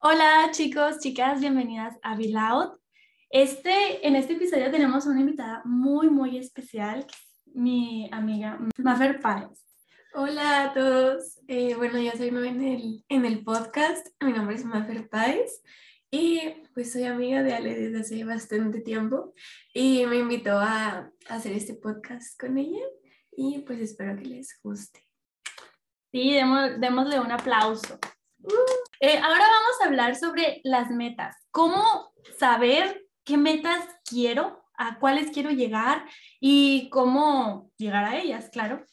Hola chicos, chicas, bienvenidas a Be Loud. Este, en este episodio tenemos una invitada muy, muy especial, mi amiga Mafer Páez. Hola a todos. Eh, bueno, yo soy nueva en el, en el podcast. Mi nombre es Mafer Páez y pues soy amiga de Ale desde hace bastante tiempo y me invitó a, hacer este podcast con ella y pues espero que les guste. Sí, démosle un aplauso. Eh, ahora vamos a hablar sobre las metas. ¿Cómo saber qué metas quiero, a cuáles quiero llegar y cómo llegar a ellas, claro?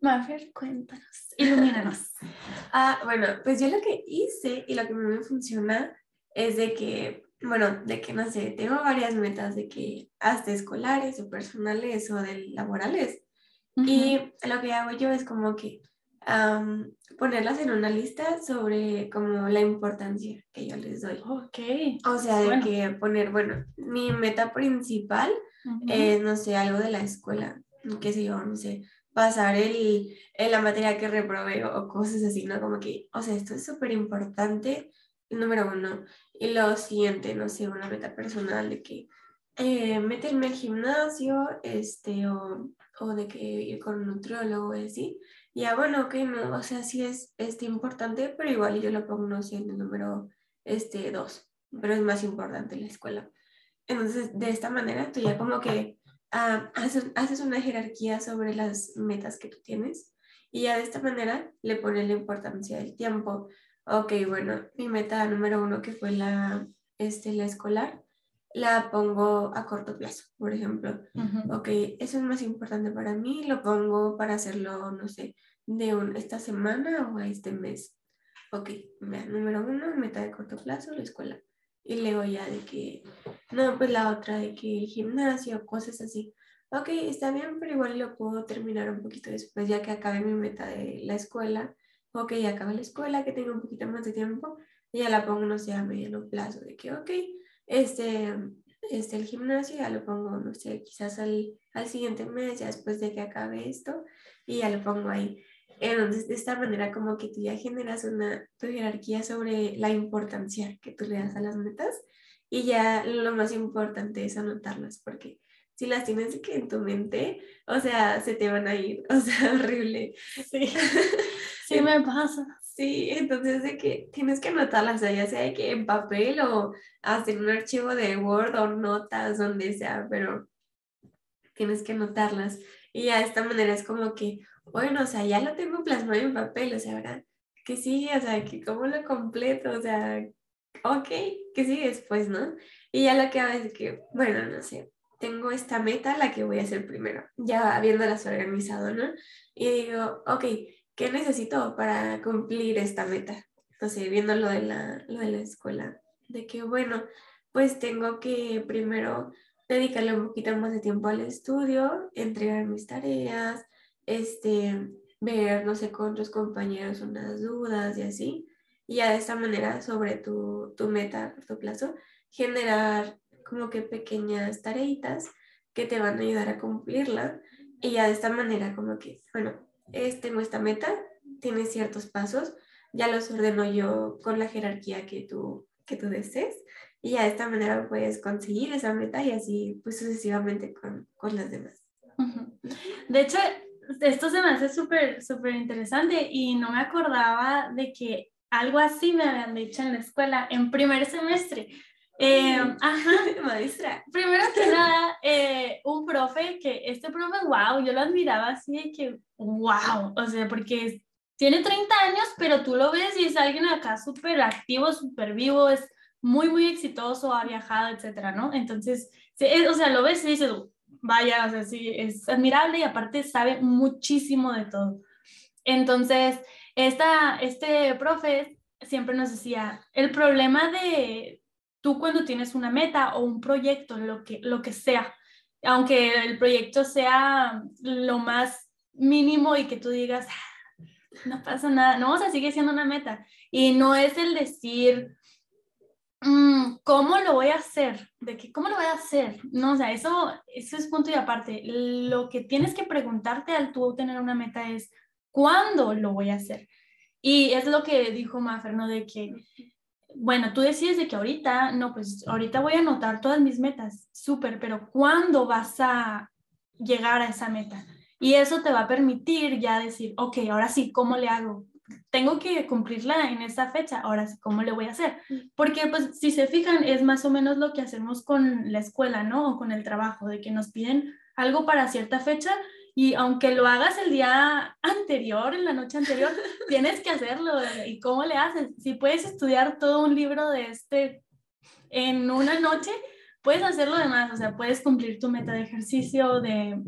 Mafer, cuéntanos, ilumínanos. ah, bueno, pues yo lo que hice y lo que me funciona es de que, bueno, de que no sé, tengo varias metas de que hasta escolares o personales o de laborales. Y lo que hago yo es como que ponerlas en una lista sobre como la importancia que yo les doy. Ok. O sea, de que poner, bueno, mi meta principal es, no sé, algo de la escuela, qué sé yo, no sé, pasar el, la materia que reprobé o, cosas así, ¿no? Como que, o sea, esto es súper importante, número uno. Y lo siguiente, no sé, una meta personal de que eh, meterme al gimnasio, este, o, o de que ir con un nutriólogo y así. Ya, bueno, ok, no, o sea, sí es este, importante, pero igual yo lo pongo, no en el número este, dos, pero es más importante la escuela. Entonces, de esta manera, tú ya como que ah, haces, una jerarquía sobre las metas que tú tienes y ya de esta manera le pones la importancia del tiempo. Ok, bueno, mi meta número uno, que fue la, este, la escolar, la pongo a corto plazo, por ejemplo. Ok, eso es más importante para mí, lo pongo para hacerlo, no sé, de un, esta semana o este mes. Ok, número uno, meta de corto plazo, la escuela. Y luego ya de que, no, pues la otra de que el gimnasio, cosas así. Ok, está bien, pero igual lo puedo terminar un poquito después, ya que acabe mi meta de la escuela. Ok, ya acaba la escuela, que tengo un poquito más de tiempo, y ya la pongo, no sé, a mediano plazo, de que, ok, este, este, el gimnasio ya lo pongo, no sé, quizás al, al siguiente mes, ya después de que acabe esto, y ya lo pongo ahí. Entonces, de esta manera, como que tú ya generas una tu jerarquía sobre la importancia que tú le das a las metas, y ya lo más importante es anotarlas, porque si las tienes que en tu mente, o sea, se te van a ir, o sea, horrible. Sí, me pasa. Sí, entonces de que tienes que anotarlas, ya sea de que en papel o hasta en un archivo de Word o notas, donde sea, pero tienes que anotarlas. Y ya de esta manera es como que, bueno, o sea, ya lo tengo plasmado en papel, o sea, ¿verdad? Que sí, o sea, que cómo lo completo, o sea, ok, que sí después, ¿no? Y ya lo que hago es que, bueno, no sé, tengo esta meta, la que voy a hacer primero, ya habiéndolas organizado, ¿no? Y digo, ok, ¿qué necesito para cumplir esta meta? Entonces, viendo lo de la, lo de la escuela, de que, bueno, pues tengo que primero dedicarle un poquito más de tiempo al estudio, entregar mis tareas, este, ver, no sé, con otros compañeros unas dudas y así. Y ya de esta manera, sobre tu, tu meta a corto plazo, generar como que pequeñas tareitas que te van a ayudar a cumplirla. Y ya de esta manera, como que, bueno, es, tengo esta meta, tiene ciertos pasos, ya los ordeno yo con la jerarquía que tú, que tú desees y ya de esta manera puedes conseguir esa meta y así pues sucesivamente con, con las demás. De hecho, esto se me hace súper, súper interesante y no me acordaba de que algo así me habían dicho en la escuela en primer semestre. Eh, ajá, maestra. Primero que nada, eh, un profe que este profe, wow, yo lo admiraba así de que, wow, o sea, porque tiene 30 años, pero tú lo ves y es alguien acá súper activo, súper vivo, es muy, muy exitoso, ha viajado, etcétera, ¿no? Entonces, o sea, lo ves y dices, vaya, o sea, sí, es admirable y aparte sabe muchísimo de todo. Entonces, esta, este profe siempre nos decía, el problema de tú cuando tienes una meta o un proyecto, lo que, lo que sea, aunque el proyecto sea lo más mínimo y que tú digas, ah, no pasa nada, no, o sea, sigue siendo una meta. Y no es el decir, mm, ¿cómo lo voy a hacer? ¿De qué, ¿Cómo lo voy a hacer? No, o sea, eso, eso es punto y aparte. Lo que tienes que preguntarte al tú tener una meta es, ¿cuándo lo voy a hacer? Y es lo que dijo Mafer, ¿no? De que bueno, tú decides de que ahorita, no, pues ahorita voy a anotar todas mis metas, súper, pero ¿cuándo vas a llegar a esa meta? Y eso te va a permitir ya decir, ok, ahora sí, ¿cómo le hago? Tengo que cumplirla en esa fecha, ahora sí, ¿cómo le voy a hacer? Porque pues si se fijan, es más o menos lo que hacemos con la escuela, ¿no? O con el trabajo, de que nos piden algo para cierta fecha y aunque lo hagas el día anterior, en la noche anterior, tienes que hacerlo. ¿Y cómo le haces? Si puedes estudiar todo un libro de este en una noche, puedes hacerlo demás. O sea, puedes cumplir tu meta de ejercicio, de,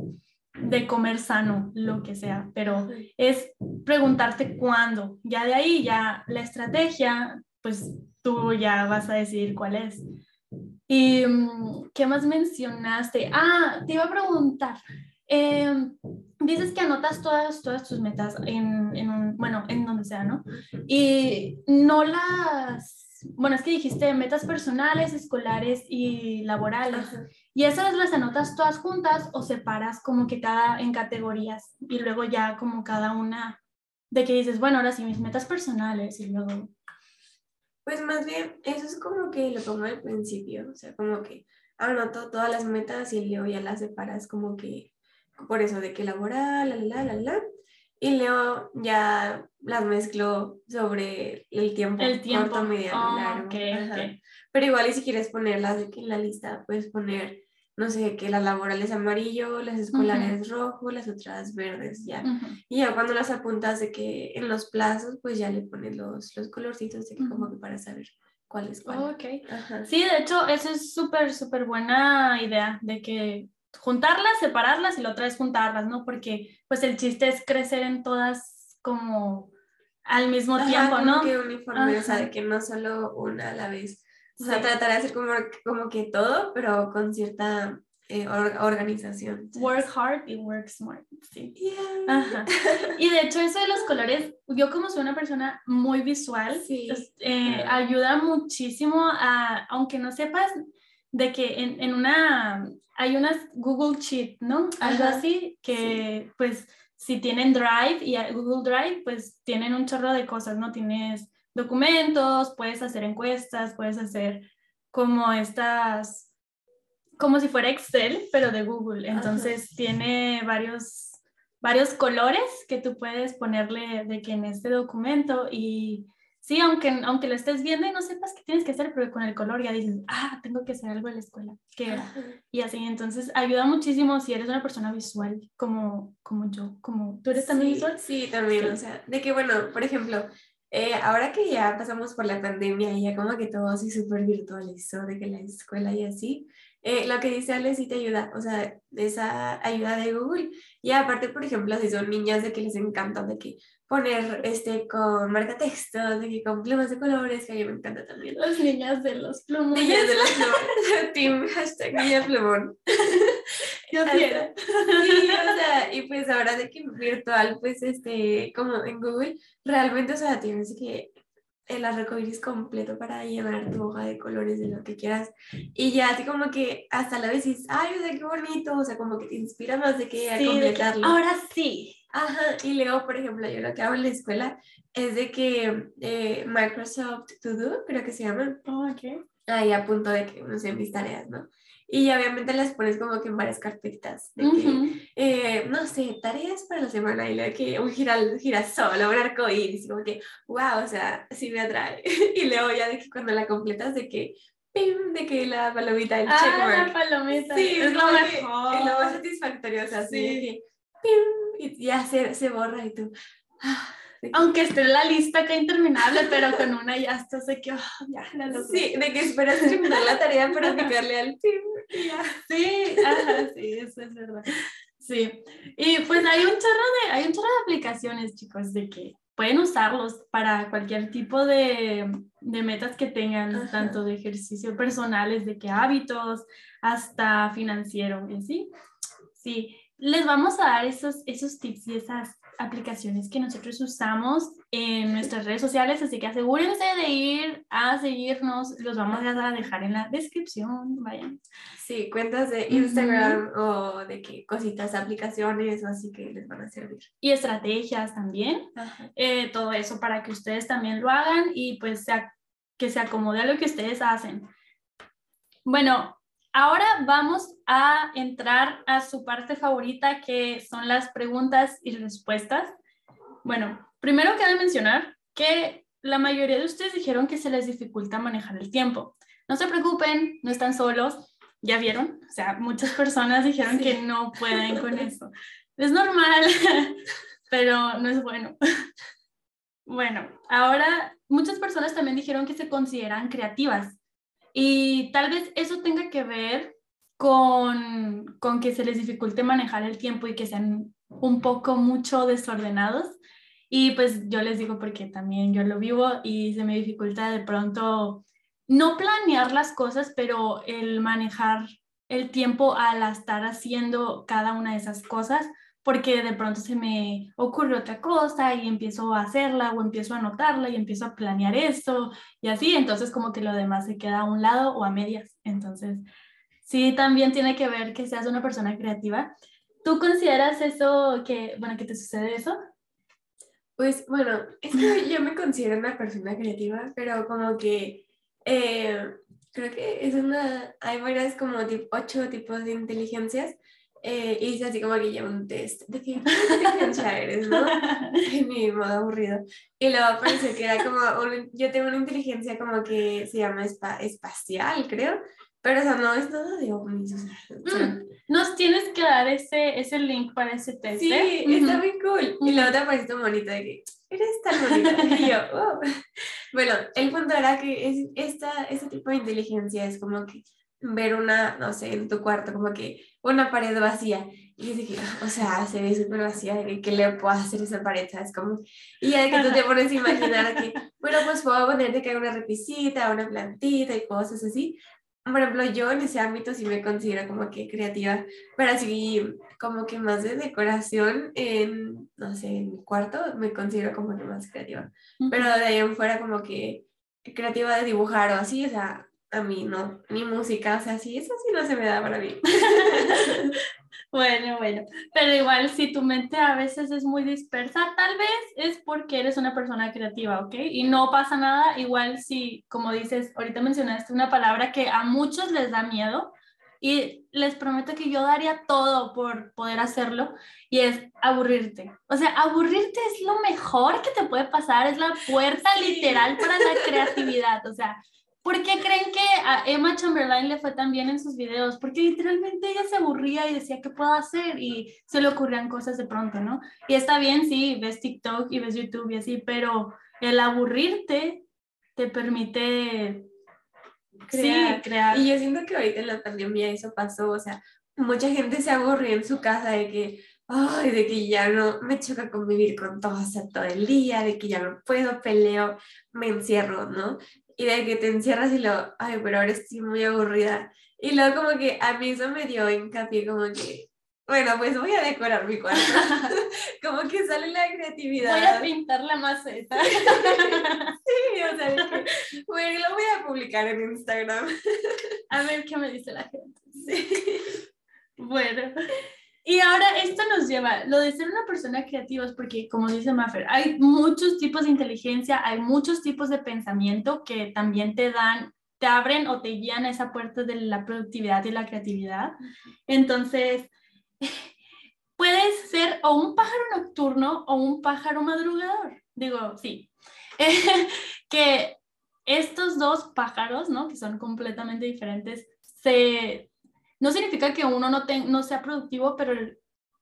de comer sano, lo que sea. Pero es preguntarte cuándo. Ya de ahí, ya la estrategia, pues tú ya vas a decidir cuál es. ¿Y mm, qué más mencionaste? Ah, te iba a preguntar. Em, dices que anotas todas, todas tus metas en, en, un, bueno, en donde sea, ¿no? Y no las, bueno, es que dijiste metas personales, escolares y laborales. ¿Y esas las anotas todas juntas o separas como que cada en categorías y luego ya como cada una de que dices, bueno, ahora sí, mis metas personales y luego... Pues más bien, eso es como que lo pongo al principio, o sea, como que anoto todas las metas y luego ya las separas como que por eso de que laboral, la, la, la, la, y luego ya las mezclo sobre el tiempo, el tiempo. corto, mediano, Oh, largo. ok, ajá. ok. Pero igual y si quieres ponerlas en la lista puedes poner, no sé, que las laborales amarillo, las escolares rojo, las otras verdes, ya. Ujú. Y ya cuando las apuntas de que en los plazos, pues ya le pones los, los colorcitos de que como Ujú. que para saber cuál es cuál. Ok. Ajá. Sí, de hecho, eso es súper, súper buena idea de que juntarlas, separarlas y la otra es juntarlas, ¿no? Porque pues el chiste es crecer en todas como al mismo Ajá, tiempo, como ¿no? que uniforme, o sea, de que no solo una a la vez. O sea, Sí. tratar de hacer como, como que todo, pero con cierta eh, or- organización. ¿sabes? Work hard y work smart, sí. Yeah. Ajá. Y de hecho eso de los colores, yo como soy una persona muy visual, Sí. eh, Ajá. ayuda muchísimo a, aunque no sepas de que en, en una, hay unas Google Sheet, ¿no? Algo Ajá, así, que pues si tienen Drive y Google Drive, pues tienen un chorro de cosas, ¿no? Tienes documentos, puedes hacer encuestas, puedes hacer como estas, como si fuera Excel, pero de Google. Ajá. Entonces tiene varios, varios colores que tú puedes ponerle de que en este documento y sí, aunque, aunque lo estés viendo y no sepas qué tienes que hacer, pero con el color ya dices, ah, tengo que hacer algo en la escuela. ¿Qué. Y así, entonces ayuda muchísimo si eres una persona visual como, como yo, como tú eres también Sí, visual. Sí, también, Sí. o sea, de que bueno, por ejemplo, eh, ahora que ya pasamos por la pandemia y ya como que todo así súper virtualizó, de que la escuela y así, eh, lo que dice Ale sí te ayuda, o sea, esa ayuda de Google. Y aparte, por ejemplo, si son niñas de que les encanta de que poner este con marca texto, de que con plumas de colores, que a mí me encanta también. Las niñas de los plumones. Niñas de los plumones, team, hashtag niña plumón. Yo Hasta- quiero. Sí, o sea, y pues ahora de que virtual, pues este, como en Google, realmente, o sea, tienes que el arcoíris completo para llenar tu hoja de colores de lo que quieras. Y ya así como que hasta la vez dices, ay, o sea, qué bonito, o sea, como que te inspira más de que a Sí, que completarlo. ahora sí. Ajá, y luego, por ejemplo, yo lo que hago en la escuela es de que eh, Microsoft To Do, creo que se llama, Oh, ok. Ahí a punto de que, no sé, mis tareas, ¿no? Y obviamente las pones como que en varias carpetitas, de que, Ujú. eh, no sé, tareas para la semana y de que un giral, girasol o un arco iris, como que, wow, o sea, sí me atrae. y luego ya de que cuando la completas, de que, pim, de que la palomita, el Ah, checkmark. la palomita. Sí, es lo mejor. Es lo más satisfactorio, o sea, así de Sí. que, pim, y ya se, se borra y tú, ah, Aunque esté en la lista acá interminable, pero con una ya está, sé que oh, ya la logré. Sí, de que esperas terminar la tarea para picarle al ya. Sí, ajá, sí, eso es verdad. Sí, y pues hay un chorro de, hay un chorro de aplicaciones, chicos, de que pueden usarlos para cualquier tipo de, de metas que tengan, Ajá. tanto de ejercicio personales, de que hábitos, hasta financiero, y así. Sí, les vamos a dar esos, esos tips y esas aplicaciones que nosotros usamos en nuestras redes sociales, así que asegúrense de ir a seguirnos, los vamos a dejar en la descripción, vayan. Sí, cuentas de. Instagram o de que cositas, aplicaciones así que les van a servir. y estrategias también, eh, todo eso para que ustedes también lo hagan y pues se, ac- que se acomode a lo que ustedes hacen. Bueno, ahora vamos a entrar a su parte favorita, que son las preguntas y respuestas. Bueno, primero quiero mencionar que la mayoría de ustedes dijeron que se les dificulta manejar el tiempo. No se preocupen, no están solos, ya vieron, o sea, muchas personas dijeron que no pueden con eso. Es normal, pero no es bueno. Bueno, ahora muchas personas también dijeron que se consideran creativas y tal vez eso tenga que ver con, con que se les dificulte manejar el tiempo y que sean un poco mucho desordenados. Y pues yo les digo porque también yo lo vivo y se me dificulta de pronto no planear las cosas, pero el manejar el tiempo al estar haciendo cada una de esas cosas, porque de pronto se me ocurre otra cosa y empiezo a hacerla o empiezo a anotarla y empiezo a planear esto y así, entonces como que lo demás se queda a un lado o a medias. Entonces, sí, también tiene que ver que seas una persona creativa. ¿Tú consideras eso que, bueno, que te sucede eso? Pues bueno, es que yo me considero una persona creativa, pero como que eh, creo que es una, hay varias como tipo, ocho tipos de inteligencias eh, y hice así como que ya un test de qué inteligencia eres, ¿no? En mi modo aburrido. Y luego pareció que era como, yo tengo una inteligencia como que se llama espacial, creo, pero o no es nada de ovnis. O sea, mm, Nos tienes que dar ese, ese link para ese test. Sí, ¿eh? está muy cool. Y luego te aparece bonita de que eres tan bonita. Y yo, oh. Bueno, el punto era que es, esta, este tipo de inteligencia es como que ver una, no sé, en tu cuarto, como que una pared vacía. Y que, o sea, se ve súper vacía, de ¿qué le puedo hacer esa pared? ¿Sabes? Como, y ya que tú te pones a imaginar que, bueno, pues puedo ponerte que hay una repisita, una plantita y cosas así por ejemplo, yo en ese ámbito sí me considero como que creativa, pero así como que más de decoración en, no sé, en mi cuarto me considero como que más creativa. Pero de ahí en fuera como que creativa de dibujar o así, o sea, a mí no, ni música, o sea, sí, eso sí no se me da para mí. Bueno, bueno, pero igual si tu mente a veces es muy dispersa, tal vez es porque eres una persona creativa, ¿ok? Y no pasa nada, igual si, como dices, ahorita mencionaste una palabra que a muchos les da miedo y les prometo que yo daría todo por poder hacerlo y es aburrirte. O sea, aburrirte es lo mejor que te puede pasar, es la puerta literal para la creatividad, o sea, ¿Por qué creen que a Emma Chamberlain le fue tan bien en sus videos? Porque literalmente ella se aburría y decía, ¿qué puedo hacer? Y se le ocurrían cosas de pronto, ¿no? Y está bien, sí, ves TikTok y ves YouTube y así, pero el aburrirte te permite crear. Sí, crear. Y yo siento que ahorita en la pandemia eso pasó, o sea, mucha gente se aburrió en su casa de que, ay, de que ya no me choca convivir con todos todo el día, de que ya no puedo, peleo, me encierro, ¿no? Y de que te encierras y lo, ay, pero ahora estoy muy aburrida. Y luego como que a mí eso me dio hincapié como que, bueno, pues voy a decorar mi cuarto. como que sale la creatividad. Voy a pintar la maceta. sí, o sea, que, bueno, lo voy a publicar en Instagram. a ver qué me dice la gente. Sí. Bueno, y ahora esto nos lleva, lo de ser una persona creativa es porque, como dice Maffer, hay muchos tipos de inteligencia, hay muchos tipos de pensamiento que también te dan, te abren o te guían a esa puerta de la productividad y la creatividad. Entonces, puedes ser o un pájaro nocturno o un pájaro madrugador. Digo, sí. que estos dos pájaros, ¿no? Que son completamente diferentes, se no significa que uno no, sea productivo, pero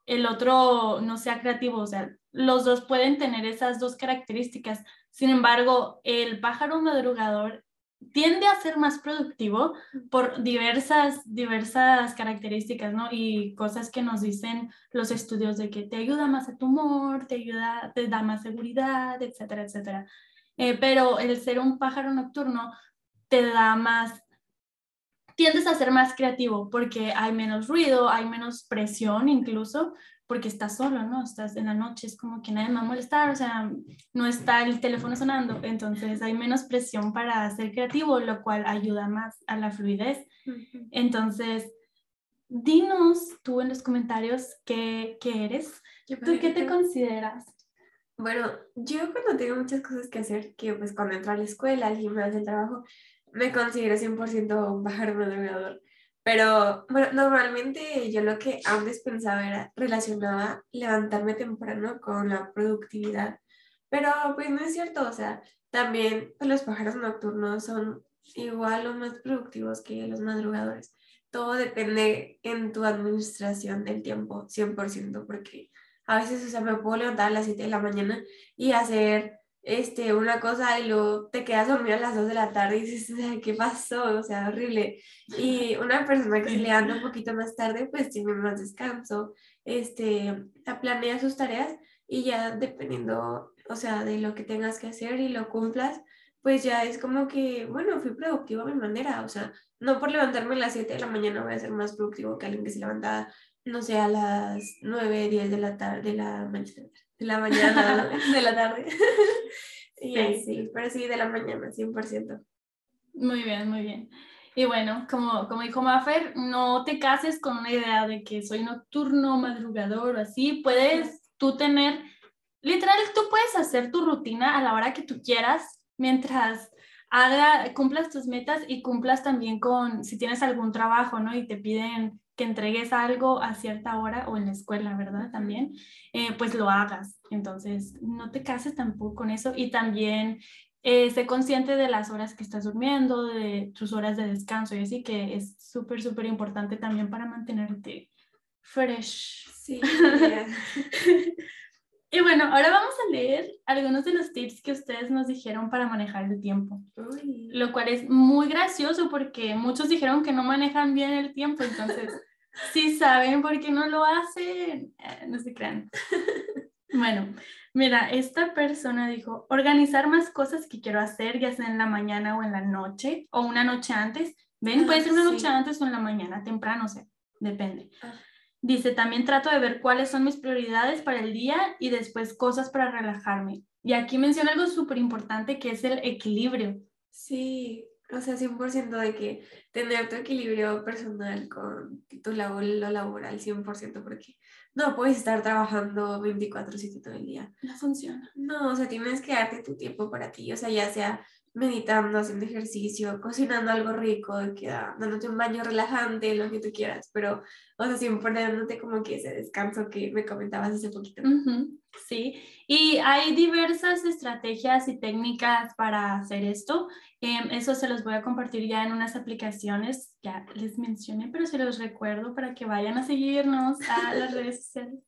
el, otro no sea creativo. O sea, los dos pueden tener esas dos características. Sin embargo, el pájaro madrugador tiende a ser más productivo por diversas, diversas características, ¿no? Y cosas que nos dicen los estudios de que te ayuda más a tu humor, te ayuda, te da más seguridad, etcétera, etcétera. Eh, pero el ser un pájaro nocturno te da más tiendes a ser más creativo porque hay menos ruido, hay menos presión incluso, porque estás solo, ¿no? Estás en la noche, es como que nadie me va a molestar, o sea, no está el teléfono sonando, entonces hay menos presión para ser creativo, lo cual ayuda más a la fluidez. Entonces, dinos tú en los comentarios qué, qué eres, ¿tú qué te consideras? Bueno, yo cuando tengo muchas cosas que hacer, que pues cuando entro a la escuela, al gimnasio, al trabajo, me considero 100% un pájaro madrugador. Pero bueno, normalmente yo lo que antes pensaba era relacionaba levantarme temprano con la productividad. Pero pues no es cierto, o sea, también pues, los pájaros nocturnos son igual o más productivos que los madrugadores. Todo depende en tu administración del tiempo, 100%, porque a veces, o sea, me puedo levantar a las 7 de la mañana y hacer este, una cosa y luego te quedas dormido a las 2 de la tarde y dices, ¿qué pasó? O sea, horrible. Y una persona que se levanta un poquito más tarde, pues tiene más descanso, este, planea sus tareas y ya dependiendo, o sea, de lo que tengas que hacer y lo cumplas, pues ya es como que, bueno, fui productivo a mi manera, o sea, no por levantarme a las 7 de la mañana voy a ser más productivo que alguien que se levanta, no sé, a las 9, 10 de la tarde, de la, de la mañana, de la tarde. y sí. pero sí, de la mañana, 100%. Muy bien, muy bien. Y bueno, como, como dijo Maffer, no te cases con una idea de que soy nocturno, madrugador o así. Puedes tú tener, literal, tú puedes hacer tu rutina a la hora que tú quieras mientras haga, cumplas tus metas y cumplas también con, si tienes algún trabajo, ¿no? Y te piden que entregues algo a cierta hora o en la escuela, ¿verdad? También, eh, pues lo hagas. Entonces, no te cases tampoco con eso y también eh, sé consciente de las horas que estás durmiendo, de tus horas de descanso y así que es súper, súper importante también para mantenerte fresh. Sí. Y bueno, ahora vamos a leer algunos de los tips que ustedes nos dijeron para manejar el tiempo. Lo cual es muy gracioso porque muchos dijeron que no manejan bien el tiempo, entonces, si saben por qué no lo hacen, eh, no se crean. Bueno, mira, esta persona dijo, organizar más cosas que quiero hacer, ya sea en la mañana o en la noche, o una noche antes. Ven, puede ser una noche antes o en la mañana, temprano, o sea, depende. Ah. Dice, también trato de ver cuáles son mis prioridades para el día y después cosas para relajarme. Y aquí menciona algo súper importante que es el equilibrio. Sí, o sea, 100% de que tener tu equilibrio personal con tu labor, lo laboral, 100%, porque no puedes estar trabajando 24/7 todo el día. No funciona. No, o sea, tienes que darte tu tiempo para ti, o sea, ya sea meditando, haciendo ejercicio, cocinando algo rico, queda, dándote un baño relajante, lo que tú quieras, pero, o sea, siempre dándote como que ese descanso que me comentabas hace poquito. Sí, y hay diversas estrategias y técnicas para hacer esto. Em, eso se los voy a compartir ya en unas aplicaciones, ya les mencioné, pero se los recuerdo para que vayan a seguirnos a las redes sociales.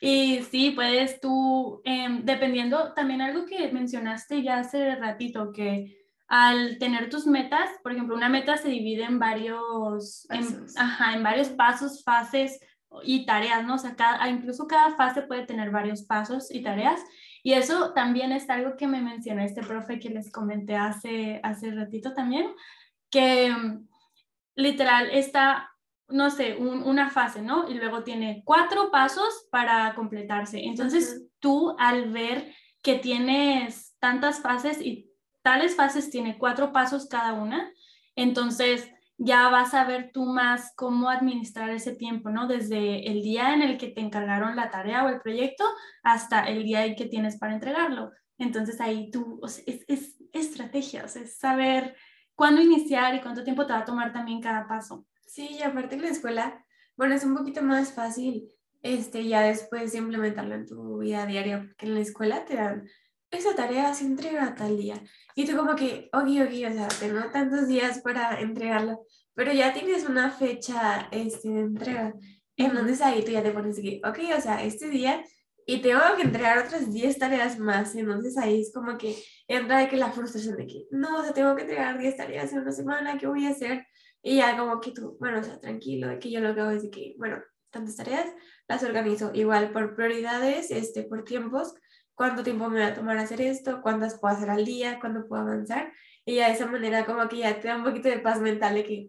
Y sí, puedes tú, em, dependiendo, también algo que mencionaste ya hace ratito, que al tener tus metas, por ejemplo, una meta se divide en varios, en, ajá, en varios pasos, fases y tareas, ¿no? O sea, cada, incluso cada fase puede tener varios pasos y tareas. Y eso también es algo que me mencionó este profe que les comenté hace, hace ratito también, que em, literal está no sé, una fase, ¿no? Y luego tiene cuatro pasos para completarse. Entonces, tú al ver que tienes tantas fases y tales fases tiene cuatro pasos cada una, entonces ya vas a ver tú más cómo administrar ese tiempo, ¿no? Desde el día en el que te encargaron la tarea o el proyecto hasta el día en que tienes para entregarlo. Entonces ahí tú, es, es estrategia, o sea, es saber cuándo iniciar y cuánto tiempo te va a tomar también cada paso. Sí, y aparte en la escuela, bueno, es un poquito más fácil este, ya después de implementarlo en tu vida diaria, porque en la escuela te dan esa tarea se entrega tal día. Y tú como que, ok, ok, o sea, tengo tantos días para entregarlo, pero ya tienes una fecha este, de entrega. Entonces ahí tú ya te pones aquí, ok, o sea, este día y tengo que entregar otras 10 tareas más. Entonces ahí es como que entra de que la frustración de que, no, o sea, tengo que entregar 10 tareas en una semana, ¿qué voy a hacer? Y ya como que tú, bueno, o sea, tranquilo, que yo lo que hago es de que, bueno, tantas tareas las organizo igual por prioridades, este, por tiempos, cuánto tiempo me va a tomar hacer esto, cuántas puedo hacer al día, cuándo puedo avanzar. Y ya de esa manera como que ya te da un poquito de paz mental de que,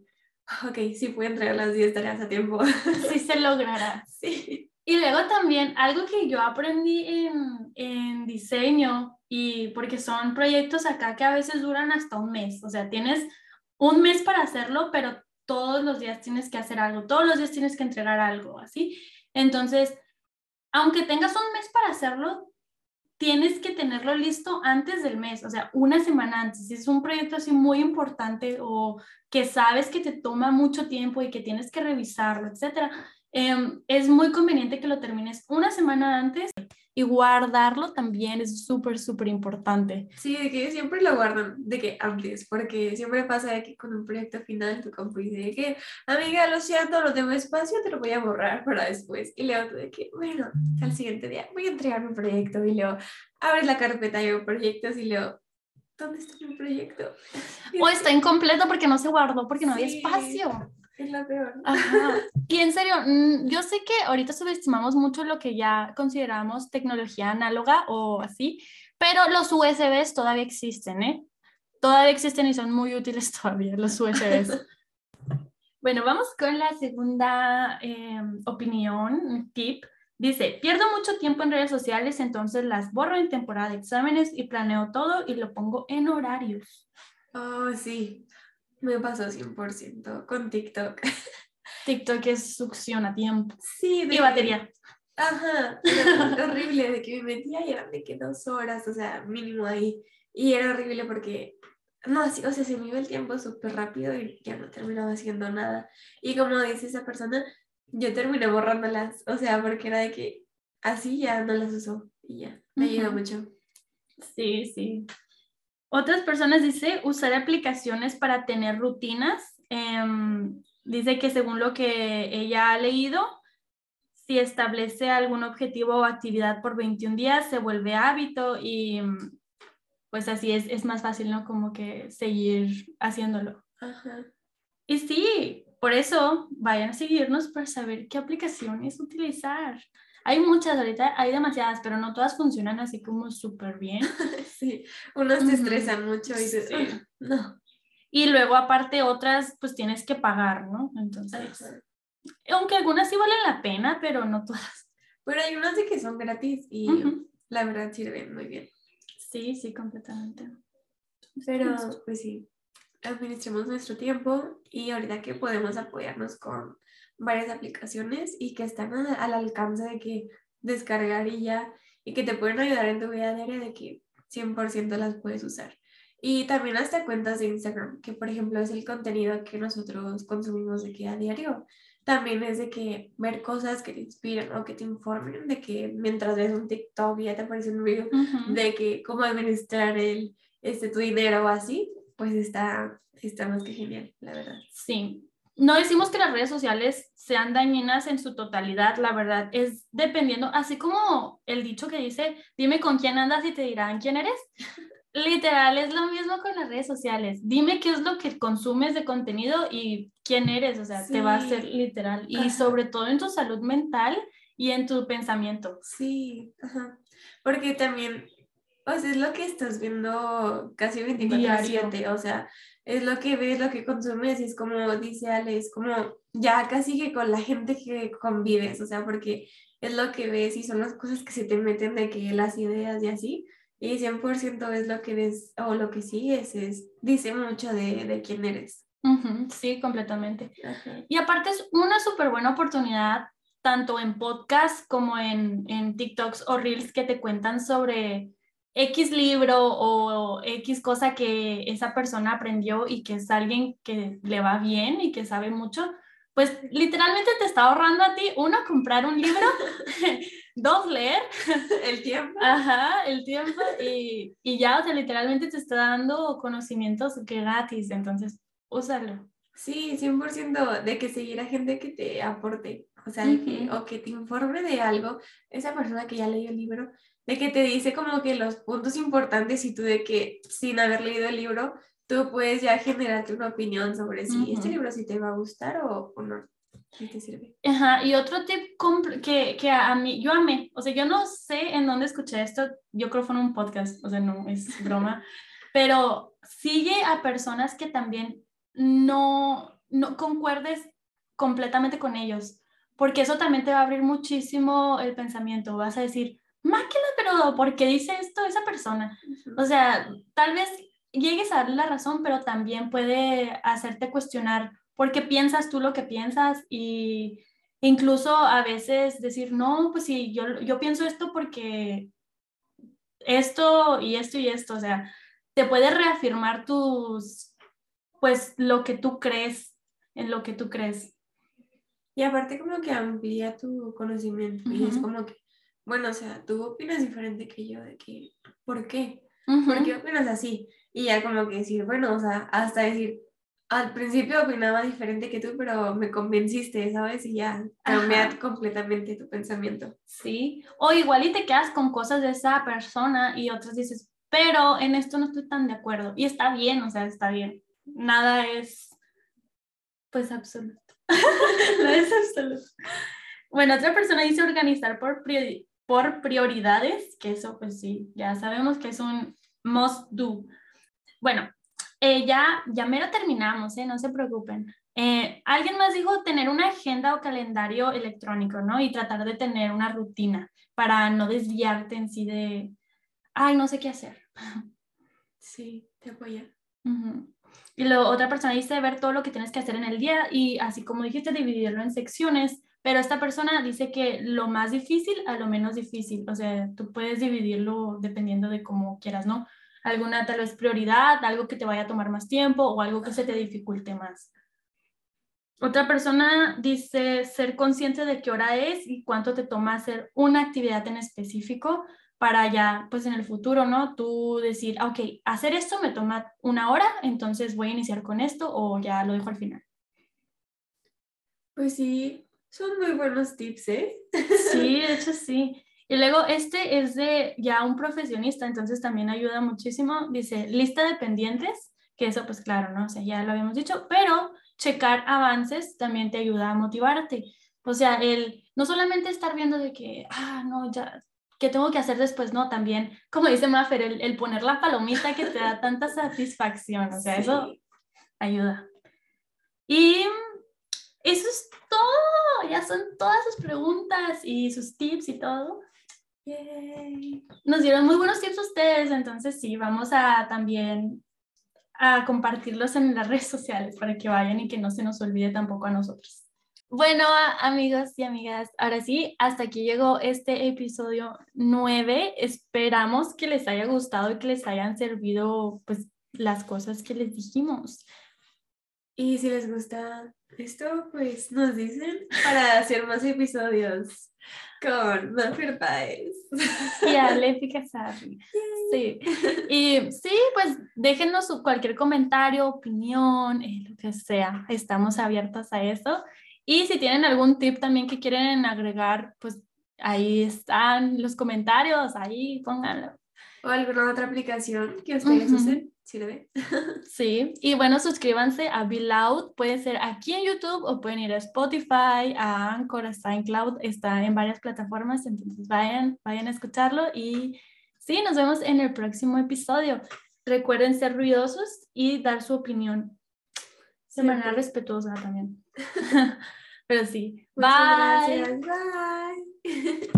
ok, sí puedo entregar las 10 tareas a tiempo. Sí se logrará. Sí. Y luego también algo que yo aprendí en, en diseño y porque son proyectos acá que a veces duran hasta un mes, o sea, tienes un mes para hacerlo, pero todos los días tienes que hacer algo, todos los días tienes que entregar algo, así. Entonces, aunque tengas un mes para hacerlo, tienes que tenerlo listo antes del mes, o sea, una semana antes. Si es un proyecto así muy importante o que sabes que te toma mucho tiempo y que tienes que revisarlo, etcétera, em, es muy conveniente que lo termines una semana antes y guardarlo también es súper, súper importante. Sí, de que siempre lo guardan, de que antes, porque siempre pasa de que con un proyecto final tu compu dice de que, amiga, lo siento, no tengo espacio, te lo voy a borrar para después. Y leo de que, bueno, al siguiente día voy a entregar mi proyecto y leo, abres la carpeta de proyectos y leo, ¿dónde está mi proyecto? O está incompleto porque no se guardó, porque no había espacio. Es la peor. Y en serio, mm, yo sé que ahorita subestimamos mucho lo que ya consideramos tecnología análoga o así, pero los USBs todavía existen, ¿eh? Todavía existen y son muy útiles todavía los USBs. bueno, vamos con la segunda em, opinión, tip. Dice, pierdo mucho tiempo en redes sociales, entonces las borro en temporada de exámenes y planeo todo y lo pongo en horarios. Oh, sí. Me pasó 100% con TikTok. TikTok es succión a tiempo. Sí, de y batería. Ajá, horrible, de que me metía y eran de que dos horas, o sea, mínimo ahí. Y era horrible porque, no, así, o sea, se me iba el tiempo súper rápido y ya no terminaba haciendo nada. Y como dice esa persona, yo terminé borrándolas, o sea, porque era de que así ya no las uso y ya, me ayuda mucho. Sí, sí. Otras personas dice usar aplicaciones para tener rutinas. Em, dice que según lo que ella ha leído, si establece algún objetivo o actividad por 21 días, se vuelve hábito y pues así es, es más fácil, ¿no? Como que seguir haciéndolo. Y sí, por eso vayan a seguirnos para saber qué aplicaciones utilizar. Hay muchas ahorita, hay demasiadas, pero no todas funcionan así como súper bien. sí, unos se estresan mucho y dices, no. Y luego aparte otras, pues tienes que pagar, ¿no? Entonces, aunque algunas sí valen la pena, pero no todas. Pero hay unas de que son gratis y la verdad sirven muy bien. Sí, sí, completamente. Pero, pues sí, administremos nuestro tiempo y ahorita que podemos apoyarnos con varias aplicaciones y que están al alcance de que descargar y ya, y que te pueden ayudar en tu vida diaria de que 100% las puedes usar. Y también hasta cuentas de Instagram, que por ejemplo es el contenido que nosotros consumimos de que a diario. También es de que ver cosas que te inspiran o que te informen, de que mientras ves un TikTok ya te aparece un video de que cómo administrar el, este, tu dinero o así, pues está, está más que genial, la verdad. Sí, no decimos que las redes sociales sean dañinas en su totalidad, la verdad es dependiendo, así como el dicho que dice, dime con quién andas y te dirán quién eres. Literal, es lo mismo con las redes sociales. Dime qué es lo que consumes de contenido y quién eres, o sea, te va a ser literal. Y sobre todo en tu salud mental y en tu pensamiento. Sí, porque también, o sea, es lo que estás viendo casi 24/7, o sea, es lo que ves, lo que consumes, y es como dice Ale, es como ya casi que con la gente que convives, o sea, porque es lo que ves y son las cosas que se te meten de que las ideas y así, y 100% es lo que ves o lo que sigues, es, dice mucho de, de quién eres. sí, completamente. Y aparte es una súper buena oportunidad, tanto en podcast como en, en TikToks o Reels que te cuentan sobre X libro o X cosa que esa persona aprendió y que es alguien que le va bien y que sabe mucho, pues literalmente te está ahorrando a ti, uno, comprar un libro, dos, leer. El tiempo. Ajá, el tiempo y, y ya, o sea, literalmente te está dando conocimientos gratis, entonces úsalo. Sí, 100% de que seguir a gente que te aporte, o sea, que, o que te informe de algo, esa persona que ya leyó el libro, de que te dice como que los puntos importantes y tú de que sin haber leído el libro, tú puedes ya generarte una opinión sobre si este libro sí te va a gustar o, o no. ¿Qué te sirve? Ajá, y otro tip que, que a mí, yo amé, o sea, yo no sé en dónde escuché esto, yo creo que fue en un podcast, o sea, no es broma, pero sigue a personas que también no, no concuerdes completamente con ellos, porque eso también te va a abrir muchísimo el pensamiento, vas a decir, máquina, pero ¿por qué dice esto esa persona? O sea, tal vez llegues a darle la razón, pero también puede hacerte cuestionar por qué piensas tú lo que piensas y incluso a veces decir, no, pues sí, yo, yo pienso esto porque esto y esto y esto, o sea, te puede reafirmar tus, pues lo que tú crees, en lo que tú crees. Y aparte como que amplía tu conocimiento y es como que, bueno, o sea, tú opinas diferente que yo, de que, ¿por qué? ¿Por qué opinas así? Y ya como que decir, bueno, o sea, hasta decir, al principio opinaba diferente que tú, pero me convenciste, ¿sabes? Y ya cambia completamente tu pensamiento. Sí, o igual y te quedas con cosas de esa persona y otras dices, pero en esto no estoy tan de acuerdo. Y está bien, o sea, está bien. Nada es, pues, absoluto. no es absoluto. Bueno, otra persona dice organizar por, por prioridades, que eso pues sí, ya sabemos que es un must do. Bueno, eh, ya, ya mero terminamos, ¿eh? no se preocupen. Eh, alguien más dijo tener una agenda o calendario electrónico, ¿no? Y tratar de tener una rutina para no desviarte en sí de, ay, no sé qué hacer. Sí, te apoya. Y luego otra persona dice ver todo lo que tienes que hacer en el día y así como dijiste, dividirlo en secciones, pero esta persona dice que lo más difícil a lo menos difícil, o sea, tú puedes dividirlo dependiendo de cómo quieras, ¿no? alguna tal vez prioridad, algo que te vaya a tomar más tiempo o algo que se te dificulte más. Otra persona dice ser consciente de qué hora es y cuánto te toma hacer una actividad en específico para ya, pues en el futuro, ¿no? Tú decir, ah, ok, hacer esto me toma una hora, entonces voy a iniciar con esto o ya lo dejo al final. Pues sí, son muy buenos tips, ¿eh? Sí, de hecho sí. Y luego este es de ya un profesionista, entonces también ayuda muchísimo. Dice lista de pendientes, que eso pues claro, ¿no? O sea, ya lo habíamos dicho, pero checar avances también te ayuda a motivarte. O sea, el no solamente estar viendo de que, ah, no, ya, ¿qué tengo que hacer después? No, también, como dice Maffer, el, el poner la palomita que te da tanta satisfacción, o sea, eso ayuda. Y eso es todo, ya son todas sus preguntas y sus tips y todo. Nos dieron muy buenos tips ustedes, entonces sí, vamos a también a compartirlos en las redes sociales para que vayan y que no se nos olvide tampoco a nosotros. Bueno, amigos y amigas, ahora sí, hasta aquí llegó este episodio 9. Esperamos que les haya gustado y que les hayan servido pues las cosas que les dijimos. Y si les gusta esto, pues nos dicen para hacer más episodios con Manfred Baez. Y Ale Sí. Y sí, pues déjenos cualquier comentario, opinión, eh, lo que sea. Estamos abiertos a eso. Y si tienen algún tip también que quieren agregar, pues ahí están los comentarios, ahí pónganlo. O alguna otra aplicación que ustedes usen. ¿Sí lo ven? sí, y bueno, suscríbanse a Be Loud, puede ser aquí en YouTube o pueden ir a Spotify, a Anchor, a SoundCloud, está en varias plataformas, entonces vayan, vayan a escucharlo y sí, nos vemos en el próximo episodio. Recuerden ser ruidosos y dar su opinión de manera respetuosa también. Pero sí, Muchas bye. Gracias. Bye.